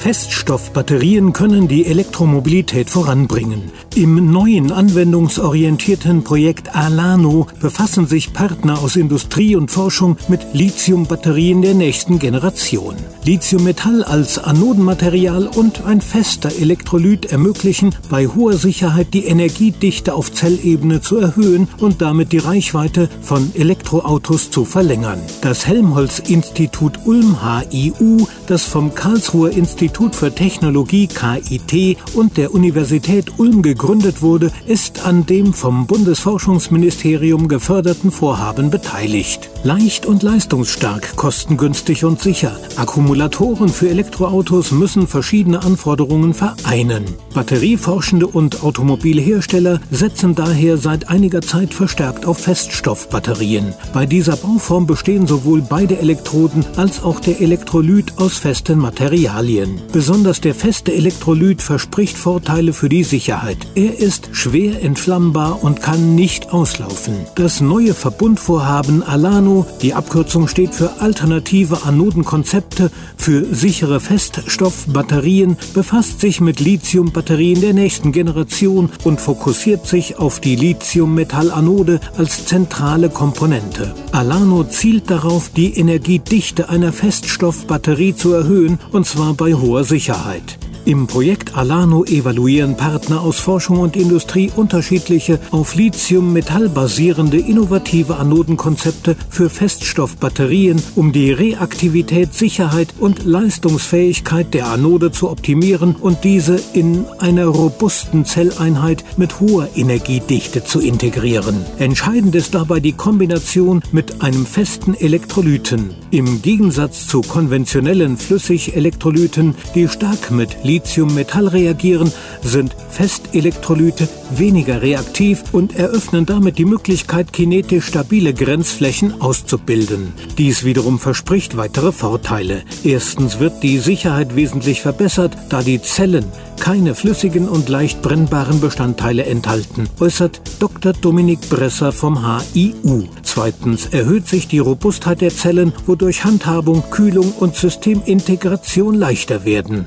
Feststoffbatterien können die Elektromobilität voranbringen. Im neuen anwendungsorientierten Projekt Alano befassen sich Partner aus Industrie und Forschung mit Lithiumbatterien der nächsten Generation. Lithiummetall als Anodenmaterial und ein fester Elektrolyt ermöglichen, bei hoher Sicherheit die Energiedichte auf Zellebene zu erhöhen und damit die Reichweite von Elektroautos zu verlängern. Das Helmholtz-Institut Ulm HIU, das vom Karlsruher Institut Institut für Technologie KIT und der Universität Ulm gegründet wurde, ist an dem vom Bundesforschungsministerium geförderten Vorhaben beteiligt. Leicht und leistungsstark, kostengünstig und sicher. Akkumulatoren für Elektroautos müssen verschiedene Anforderungen vereinen. Batterieforschende und Automobilhersteller setzen daher seit einiger Zeit verstärkt auf Feststoffbatterien. Bei dieser Bauform bestehen sowohl beide Elektroden als auch der Elektrolyt aus festen Materialien. Besonders der feste Elektrolyt verspricht Vorteile für die Sicherheit. Er ist schwer entflammbar und kann nicht auslaufen. Das neue Verbundvorhaben Alano, die Abkürzung steht für alternative Anodenkonzepte für sichere Feststoffbatterien, befasst sich mit Lithiumbatterien der nächsten Generation und fokussiert sich auf die Lithium-Metallanode als zentrale Komponente. Alano zielt darauf, die Energiedichte einer Feststoffbatterie zu erhöhen, und zwar bei hoher hoher Sicherheit. Im Projekt Alano evaluieren Partner aus Forschung und Industrie unterschiedliche auf Lithium-Metall basierende innovative Anodenkonzepte für Feststoffbatterien, um die Reaktivität, Sicherheit und Leistungsfähigkeit der Anode zu optimieren und diese in einer robusten Zelleinheit mit hoher Energiedichte zu integrieren. Entscheidend ist dabei die Kombination mit einem festen Elektrolyten. Im Gegensatz zu konventionellen Flüssigelektrolyten, die stark mit Lithium-Metall reagieren, sind Festelektrolyte weniger reaktiv und eröffnen damit die Möglichkeit, kinetisch stabile Grenzflächen auszubilden. Dies wiederum verspricht weitere Vorteile. Erstens wird die Sicherheit wesentlich verbessert, da die Zellen keine flüssigen und leicht brennbaren Bestandteile enthalten, äußert Dr. Dominik Bresser vom HIU. Zweitens erhöht sich die Robustheit der Zellen, wodurch Handhabung, Kühlung und Systemintegration leichter werden.